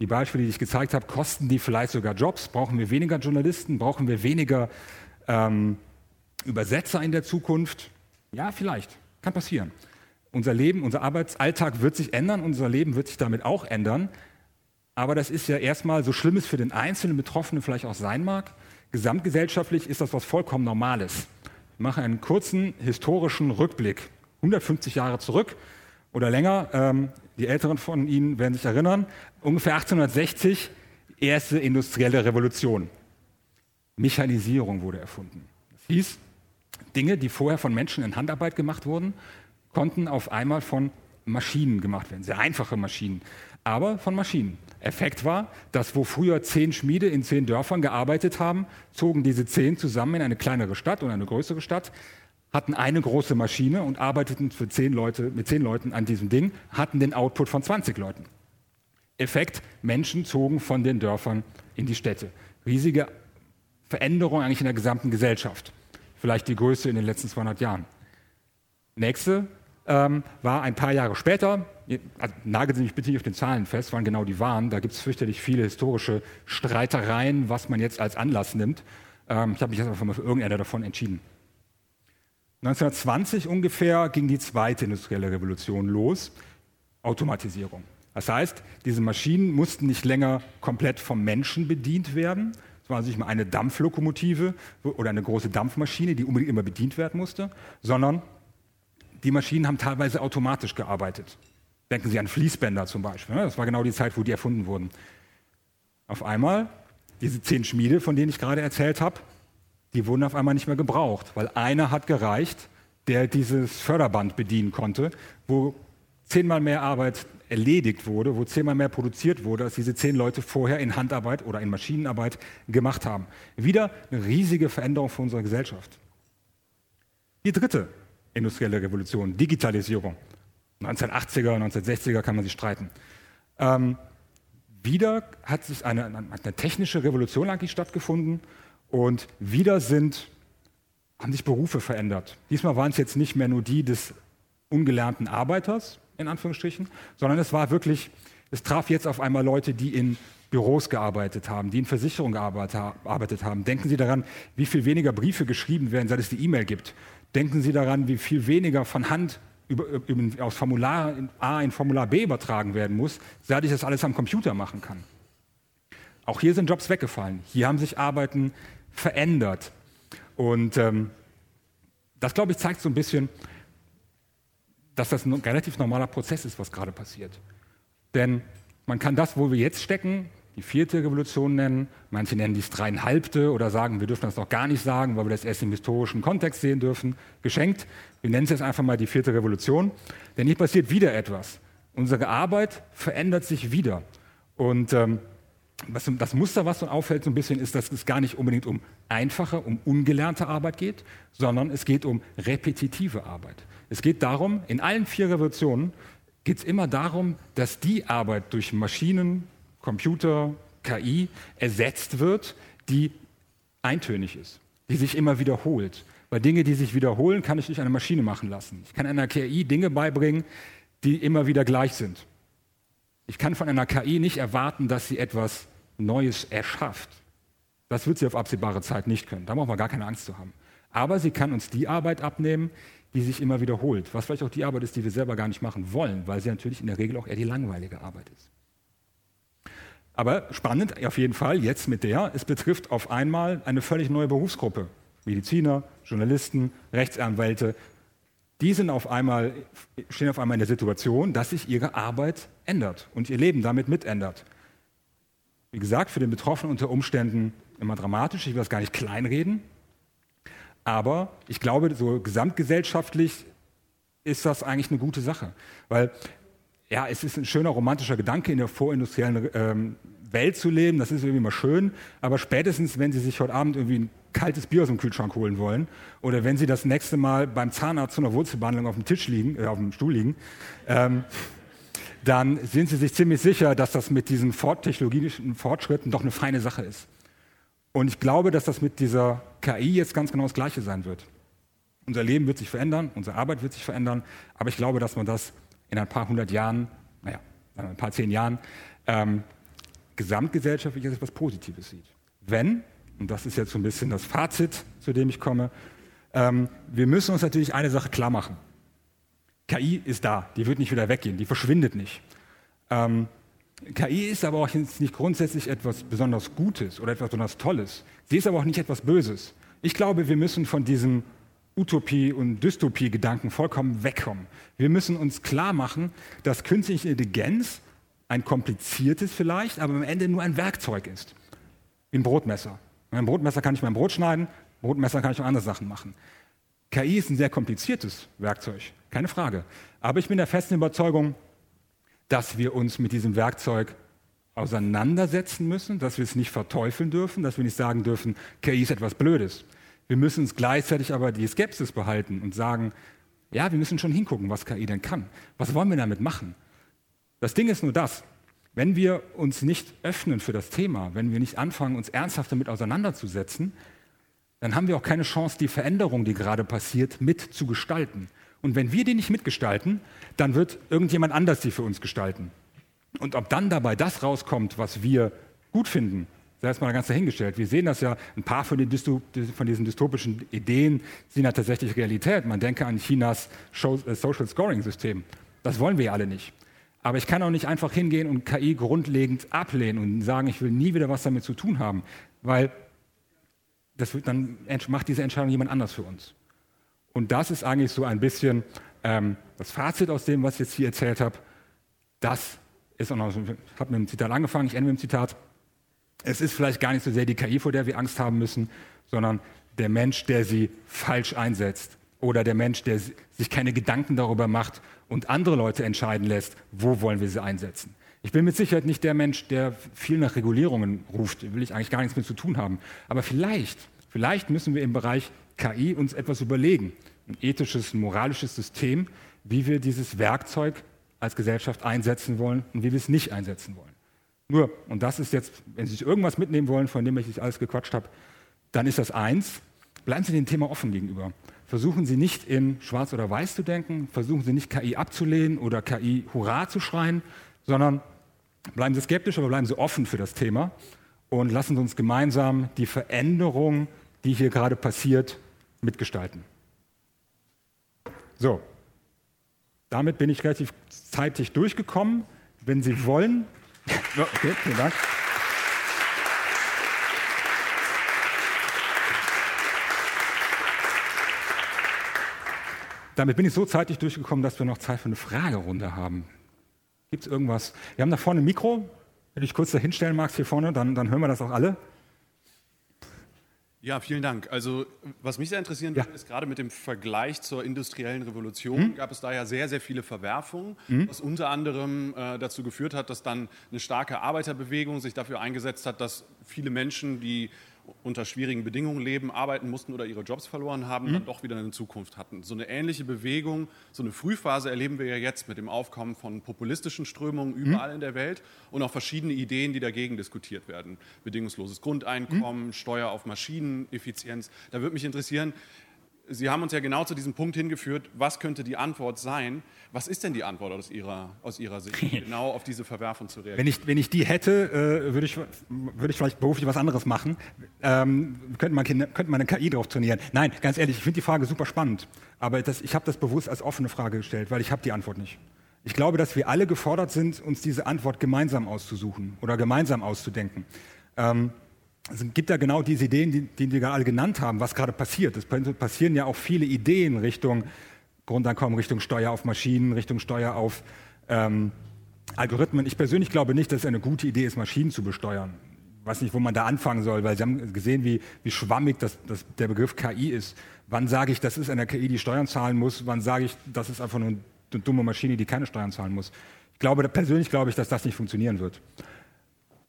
Die Beispiele, die ich gezeigt habe, kosten die vielleicht sogar Jobs? Brauchen wir weniger Journalisten? Brauchen wir weniger ähm, Übersetzer in der Zukunft? Ja, vielleicht. Kann passieren. Unser Leben, unser Arbeitsalltag wird sich ändern, unser Leben wird sich damit auch ändern. Aber das ist ja erstmal, so schlimm es für den einzelnen Betroffenen vielleicht auch sein mag, gesamtgesellschaftlich ist das was vollkommen Normales. Ich mache einen kurzen historischen Rückblick, 150 Jahre zurück oder länger. Ähm, die Älteren von Ihnen werden sich erinnern, ungefähr 1860, erste industrielle Revolution. Mechanisierung wurde erfunden. Das hieß, Dinge, die vorher von Menschen in Handarbeit gemacht wurden, konnten auf einmal von Maschinen gemacht werden, sehr einfache Maschinen, aber von Maschinen. Effekt war, dass wo früher zehn Schmiede in zehn Dörfern gearbeitet haben, zogen diese zehn zusammen in eine kleinere Stadt oder eine größere Stadt, hatten eine große Maschine und arbeiteten für zehn Leute, mit zehn Leuten an diesem Ding, hatten den Output von 20 Leuten. Effekt, Menschen zogen von den Dörfern in die Städte. Riesige Veränderung eigentlich in der gesamten Gesellschaft. Vielleicht die größte in den letzten 200 Jahren. Nächste ähm, war ein paar Jahre später, also nagelt Sie mich bitte nicht auf den Zahlen fest, wann genau die waren, da gibt es fürchterlich viele historische Streitereien, was man jetzt als Anlass nimmt. Ähm, ich habe mich jetzt einfach mal für irgendeiner davon entschieden. 1920 ungefähr ging die zweite industrielle Revolution los, Automatisierung. Das heißt, diese Maschinen mussten nicht länger komplett vom Menschen bedient werden. Es war also nicht mal eine Dampflokomotive oder eine große Dampfmaschine, die unbedingt immer bedient werden musste, sondern die Maschinen haben teilweise automatisch gearbeitet. Denken Sie an Fließbänder zum Beispiel. Ne? Das war genau die Zeit, wo die erfunden wurden. Auf einmal, diese zehn Schmiede, von denen ich gerade erzählt habe, die wurden auf einmal nicht mehr gebraucht, weil einer hat gereicht, der dieses Förderband bedienen konnte, wo zehnmal mehr Arbeit erledigt wurde, wo zehnmal mehr produziert wurde, als diese zehn Leute vorher in Handarbeit oder in Maschinenarbeit gemacht haben. Wieder eine riesige Veränderung für unsere Gesellschaft. Die dritte industrielle Revolution, Digitalisierung. 1980er, 1960er kann man sich streiten. Ähm, wieder hat sich eine, eine, technische Revolution eigentlich stattgefunden und wieder sind, haben sich Berufe verändert. Diesmal waren es jetzt nicht mehr nur die des ungelernten Arbeiters, in Anführungsstrichen, sondern es war wirklich, es traf jetzt auf einmal Leute, die in Büros gearbeitet haben, die in Versicherungen gearbeitet haben. Denken Sie daran, wie viel weniger Briefe geschrieben werden, seit es die E-Mail gibt. Denken Sie daran, wie viel weniger von Hand über, über, aus Formular A in Formular B übertragen werden muss, seit ich das alles am Computer machen kann. Auch hier sind Jobs weggefallen. Hier haben sich Arbeiten verändert. Und ähm, das, glaube ich, zeigt so ein bisschen, dass das ein relativ normaler Prozess ist, was gerade passiert. Denn man kann das, wo wir jetzt stecken, die vierte Revolution nennen. Manche nennen dies dreieinhalbte oder sagen, wir dürfen das noch gar nicht sagen, weil wir das erst im historischen Kontext sehen dürfen. Geschenkt. Wir nennen es jetzt einfach mal die vierte Revolution. Denn hier passiert wieder etwas. Unsere Arbeit verändert sich wieder. Und ähm, das Muster, was so auffällt so ein bisschen, ist, dass es gar nicht unbedingt um einfache, um ungelernte Arbeit geht, sondern es geht um repetitive Arbeit. Es geht darum, in allen vier Revolutionen geht es immer darum, dass die Arbeit durch Maschinen, Computer, KI ersetzt wird, die eintönig ist, die sich immer wiederholt. Weil Dinge, die sich wiederholen, kann ich durch eine Maschine machen lassen. Ich kann einer KI Dinge beibringen, die immer wieder gleich sind. Ich kann von einer KI nicht erwarten, dass sie etwas Neues erschafft. Das wird sie auf absehbare Zeit nicht können. Da brauchen wir gar keine Angst zu haben. Aber sie kann uns die Arbeit abnehmen, die sich immer wiederholt. Was vielleicht auch die Arbeit ist, die wir selber gar nicht machen wollen, weil sie natürlich in der Regel auch eher die langweilige Arbeit ist. Aber spannend auf jeden Fall jetzt mit der, es betrifft auf einmal eine völlig neue Berufsgruppe. Mediziner, Journalisten, Rechtsanwälte, die sind auf einmal, stehen auf einmal in der Situation, dass sich ihre Arbeit ändert und ihr Leben damit mitändert. Wie gesagt, für den Betroffenen unter Umständen immer dramatisch, ich will das gar nicht kleinreden, aber ich glaube, so gesamtgesellschaftlich ist das eigentlich eine gute Sache, weil ja, es ist ein schöner romantischer Gedanke, in der vorindustriellen ähm, Welt zu leben. Das ist irgendwie mal schön. Aber spätestens, wenn Sie sich heute Abend irgendwie ein kaltes Bier aus dem Kühlschrank holen wollen oder wenn Sie das nächste Mal beim Zahnarzt zu einer Wurzelbehandlung auf dem Tisch liegen, äh, auf dem Stuhl liegen, ähm, dann sind Sie sich ziemlich sicher, dass das mit diesen technologischen Fortschritten doch eine feine Sache ist. Und ich glaube, dass das mit dieser KI jetzt ganz genau das Gleiche sein wird. Unser Leben wird sich verändern, unsere Arbeit wird sich verändern, aber ich glaube, dass man das in ein paar hundert Jahren, naja, ein paar zehn Jahren, ähm, gesamtgesellschaftlich als etwas Positives sieht. Wenn, und das ist jetzt so ein bisschen das Fazit, zu dem ich komme, ähm, wir müssen uns natürlich eine Sache klar machen. KI ist da, die wird nicht wieder weggehen, die verschwindet nicht. Ähm, KI ist aber auch nicht grundsätzlich etwas besonders Gutes oder etwas besonders Tolles. Sie ist aber auch nicht etwas Böses. Ich glaube, wir müssen von diesem Utopie- und Dystopie-Gedanken vollkommen wegkommen. Wir müssen uns klar machen, dass künstliche Intelligenz ein kompliziertes vielleicht, aber am Ende nur ein Werkzeug ist. Wie ein Brotmesser. Mit einem Brotmesser kann ich mein Brot schneiden, Brotmesser kann ich auch andere Sachen machen. KI ist ein sehr kompliziertes Werkzeug, keine Frage. Aber ich bin der festen Überzeugung, dass wir uns mit diesem Werkzeug auseinandersetzen müssen, dass wir es nicht verteufeln dürfen, dass wir nicht sagen dürfen, KI ist etwas Blödes. Wir müssen uns gleichzeitig aber die Skepsis behalten und sagen, ja, wir müssen schon hingucken, was KI denn kann. Was wollen wir damit machen? Das Ding ist nur das, wenn wir uns nicht öffnen für das Thema, wenn wir nicht anfangen, uns ernsthaft damit auseinanderzusetzen, dann haben wir auch keine Chance, die Veränderung, die gerade passiert, mitzugestalten. Und wenn wir die nicht mitgestalten, dann wird irgendjemand anders die für uns gestalten. Und ob dann dabei das rauskommt, was wir gut finden, sei es mal ganz dahingestellt. Wir sehen das ja, ein paar von, von diesen dystopischen Ideen sind ja tatsächlich Realität. Man denke an Chinas äh, Social Scoring System. Das wollen wir ja alle nicht. Aber ich kann auch nicht einfach hingehen und KI grundlegend ablehnen und sagen, ich will nie wieder was damit zu tun haben, weil das wird, dann macht diese Entscheidung jemand anders für uns. Und das ist eigentlich so ein bisschen ähm, das Fazit aus dem, was ich jetzt hier erzählt habe. Das ist auch noch, ich habe mit einem Zitat angefangen, ich ende mit dem Zitat. Es ist vielleicht gar nicht so sehr die KI, vor der wir Angst haben müssen, sondern der Mensch, der sie falsch einsetzt oder der Mensch, der sich keine Gedanken darüber macht und andere Leute entscheiden lässt, wo wollen wir sie einsetzen. Ich bin mit Sicherheit nicht der Mensch, der viel nach Regulierungen ruft, will ich eigentlich gar nichts mit zu tun haben. Aber vielleicht, vielleicht müssen wir im Bereich KI uns etwas überlegen, ein ethisches, ein moralisches System, wie wir dieses Werkzeug als Gesellschaft einsetzen wollen und wie wir es nicht einsetzen wollen. Nur, und das ist jetzt, wenn Sie sich irgendwas mitnehmen wollen, von dem ich alles gequatscht habe, dann ist das eins, bleiben Sie dem Thema offen gegenüber. versuchen Sie nicht in Schwarz oder Weiß zu denken, versuchen Sie nicht KI abzulehnen oder KI Hurra zu schreien, sondern bleiben Sie skeptisch, aber bleiben Sie offen für das Thema und lassen Sie uns gemeinsam die Veränderung, die hier gerade passiert, mitgestalten. So, damit bin ich relativ zeitig durchgekommen. Wenn Sie wollen. Okay, vielen Dank. Damit bin ich so zeitig durchgekommen, dass wir noch Zeit für eine Fragerunde haben. Gibt es irgendwas? Wir haben da vorne ein Mikro. Wenn du dich kurz da hinstellen magst, hier vorne, dann, dann hören wir das auch alle. Ja, vielen Dank. Also was mich sehr interessieren ja. würde, ist gerade mit dem Vergleich zur industriellen Revolution hm? gab es da ja sehr, sehr viele Verwerfungen, hm? was unter anderem äh, dazu geführt hat, dass dann eine starke Arbeiterbewegung sich dafür eingesetzt hat, dass viele Menschen, die unter schwierigen Bedingungen leben, arbeiten mussten oder ihre Jobs verloren haben, mhm. dann doch wieder eine Zukunft hatten. So eine ähnliche Bewegung, so eine Frühphase erleben wir ja jetzt mit dem Aufkommen von populistischen Strömungen mhm. überall mhm. in der Welt und auch verschiedene Ideen, die dagegen diskutiert werden. Bedingungsloses Grundeinkommen, mhm. Steuer auf Maschinen, Effizienz. Da würde mich interessieren, Sie haben uns ja genau zu diesem Punkt hingeführt, was könnte die Antwort sein? Was ist denn die Antwort aus Ihrer, aus Ihrer Sicht, genau auf diese Verwerfung zu reagieren? Wenn ich, wenn ich die hätte, äh, würde, ich, würde ich vielleicht beruflich was anderes machen. Ähm, könnte, man, könnte man eine KI drauf trainieren? Nein, ganz ehrlich, ich finde die Frage super spannend. Aber das, ich habe das bewusst als offene Frage gestellt, weil ich habe die Antwort nicht. Ich glaube, dass wir alle gefordert sind, uns diese Antwort gemeinsam auszusuchen oder gemeinsam auszudenken. Ähm, es gibt ja genau diese Ideen, die, die wir alle genannt haben, was gerade passiert. Es passieren ja auch viele Ideen Richtung Grundeinkommen, Richtung Steuer auf Maschinen, Richtung Steuer auf ähm, Algorithmen. Ich persönlich glaube nicht, dass es eine gute Idee ist, Maschinen zu besteuern. Ich weiß nicht, wo man da anfangen soll, weil Sie haben gesehen, wie, wie schwammig das, das, der Begriff KI ist. Wann sage ich, das ist eine KI, die Steuern zahlen muss? Wann sage ich, das ist einfach nur eine dumme Maschine, die keine Steuern zahlen muss? Ich glaube, persönlich glaube ich, dass das nicht funktionieren wird.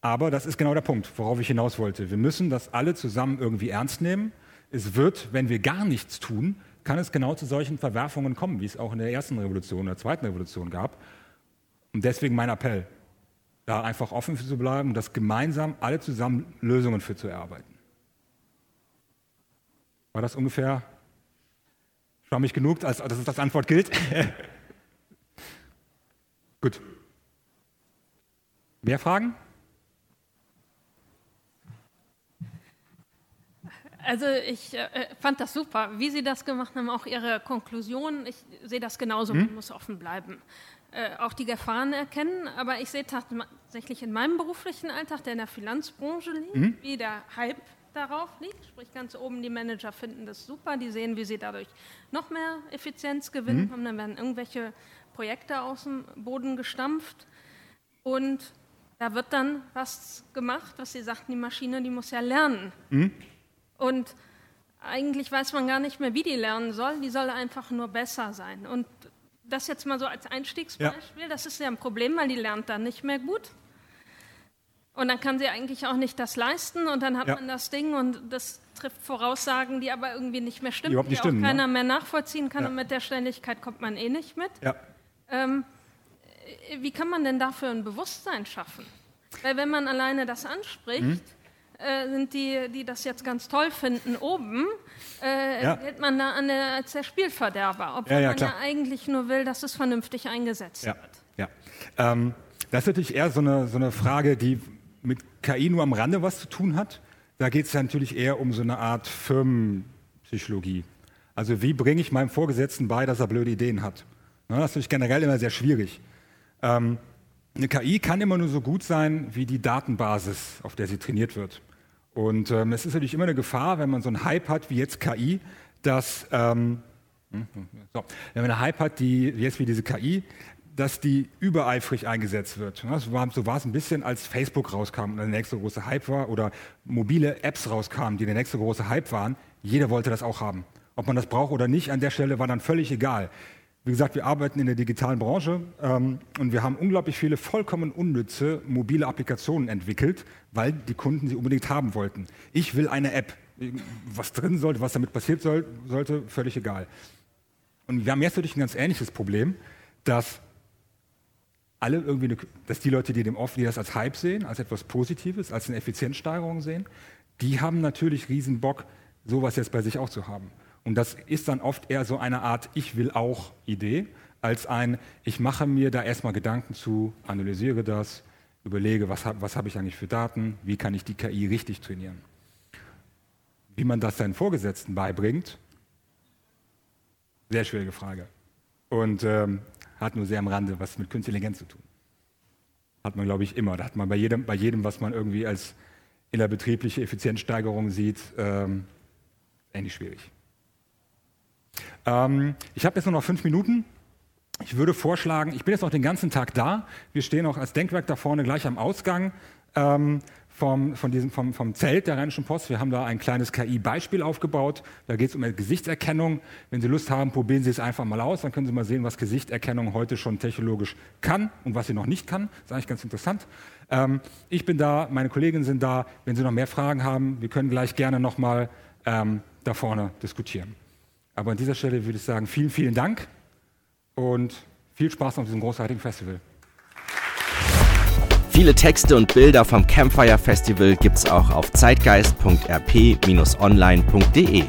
Aber das ist genau der Punkt, worauf ich hinaus wollte. Wir müssen das alle zusammen irgendwie ernst nehmen. Es wird, wenn wir gar nichts tun, kann es genau zu solchen Verwerfungen kommen, wie es auch in der ersten Revolution, der zweiten Revolution gab. Und deswegen mein Appell, da einfach offen für zu bleiben das gemeinsam alle zusammen Lösungen für zu erarbeiten. War das ungefähr schwammig genug, als dass es als Antwort gilt? Gut. Mehr Fragen? Also ich äh, fand das super, wie Sie das gemacht haben, auch Ihre Konklusion. Ich sehe das genauso, hm? man muss offen bleiben. Äh, auch die Gefahren erkennen, aber ich sehe tatsächlich in meinem beruflichen Alltag, der in der Finanzbranche liegt, hm? wie der Hype darauf liegt. Sprich, ganz oben, die Manager finden das super, die sehen, wie sie dadurch noch mehr Effizienzgewinn hm? haben. Dann werden irgendwelche Projekte aus dem Boden gestampft und da wird dann was gemacht, was Sie sagten, die Maschine, die muss ja lernen. Mhm. Und eigentlich weiß man gar nicht mehr, wie die lernen soll. Die soll einfach nur besser sein. Und das jetzt mal so als Einstiegsbeispiel, ja. das ist ja ein Problem, weil die lernt dann nicht mehr gut. Und dann kann sie eigentlich auch nicht das leisten und dann hat ja. man das Ding und das trifft Voraussagen, die aber irgendwie nicht mehr stimmen, die, die stimmen, auch keiner ne? mehr nachvollziehen kann ja. und mit der Ständigkeit kommt man eh nicht mit. Ähm, wie kann man denn dafür ein Bewusstsein schaffen? Weil wenn man alleine das anspricht, mhm äh, sind die, die das jetzt ganz toll finden, oben, äh, ja. geht man da an der, als der Spielverderber, obwohl ja, ja, man ja eigentlich nur will, dass es vernünftig eingesetzt wird. Ja. Ähm, das ist natürlich eher so eine, so eine Frage, die mit KI nur am Rande was zu tun hat. Da geht es natürlich eher um so eine Art Firmenpsychologie. Also wie bringe ich meinem Vorgesetzten bei, dass er blöde Ideen hat? das ist natürlich generell immer sehr schwierig. Ähm, eine KI kann immer nur so gut sein wie die Datenbasis, auf der sie trainiert wird. Und ähm, es ist natürlich immer eine Gefahr, wenn man so einen Hype hat wie jetzt KI, dass, ähm, hm, hm, so, wenn man einen Hype hat, die jetzt wie diese KI, dass die übereifrig eingesetzt wird. So war, so war es ein bisschen, als Facebook rauskam und der nächste große Hype war oder mobile Apps rauskamen, die der nächste große Hype waren. Jeder wollte das auch haben. Ob man das braucht oder nicht, an der Stelle war dann völlig egal. Wie gesagt, wir arbeiten in der digitalen Branche ähm, und wir haben unglaublich viele vollkommen unnütze mobile Applikationen entwickelt, weil die Kunden sie unbedingt haben wollten. Ich will eine App. Was drin sollte, was damit passiert soll, sollte, völlig egal. Und wir haben jetzt natürlich ein ganz ähnliches Problem, dass alle irgendwie, eine, dass die Leute, die dem offen, die das als Hype sehen, als etwas Positives, als eine Effizienzsteigerung sehen, die haben natürlich riesen Bock, sowas jetzt bei sich auch zu haben. Und das ist dann oft eher so eine Art Ich will auch Idee, als ein Ich mache mir da erstmal Gedanken zu, analysiere das, überlege, was, was habe ich eigentlich für Daten, wie kann ich die KI richtig trainieren. Wie man das seinen Vorgesetzten beibringt, sehr schwierige Frage. Und ähm, hat nur sehr am Rande was mit Künstlicher Intelligenz zu tun. Hat man, glaube ich, immer. Da hat man bei jedem, bei jedem, was man irgendwie als innerbetriebliche Effizienzsteigerung sieht, ähm, ähnlich schwierig. Ähm, ich habe jetzt nur noch fünf Minuten. Ich würde vorschlagen, ich bin jetzt noch den ganzen Tag da. Wir stehen auch als Denkwerk da vorne gleich am Ausgang ähm, vom, von diesem, vom, vom Zelt der Rheinischen Post. Wir haben da ein kleines KI-Beispiel aufgebaut. Da geht es um Gesichtserkennung. Wenn Sie Lust haben, probieren Sie es einfach mal aus. Dann können Sie mal sehen, was Gesichtserkennung heute schon technologisch kann und was sie noch nicht kann. Das ist eigentlich ganz interessant. Ähm, ich bin da, meine Kolleginnen sind da. Wenn Sie noch mehr Fragen haben, wir können gleich gerne nochmal ähm, da vorne diskutieren. Aber an dieser Stelle würde ich sagen, vielen, vielen Dank und viel Spaß auf diesem großartigen Festival. Viele Texte und Bilder vom Campfire Festival gibt's auch auf zeitgeist.rp-online.de.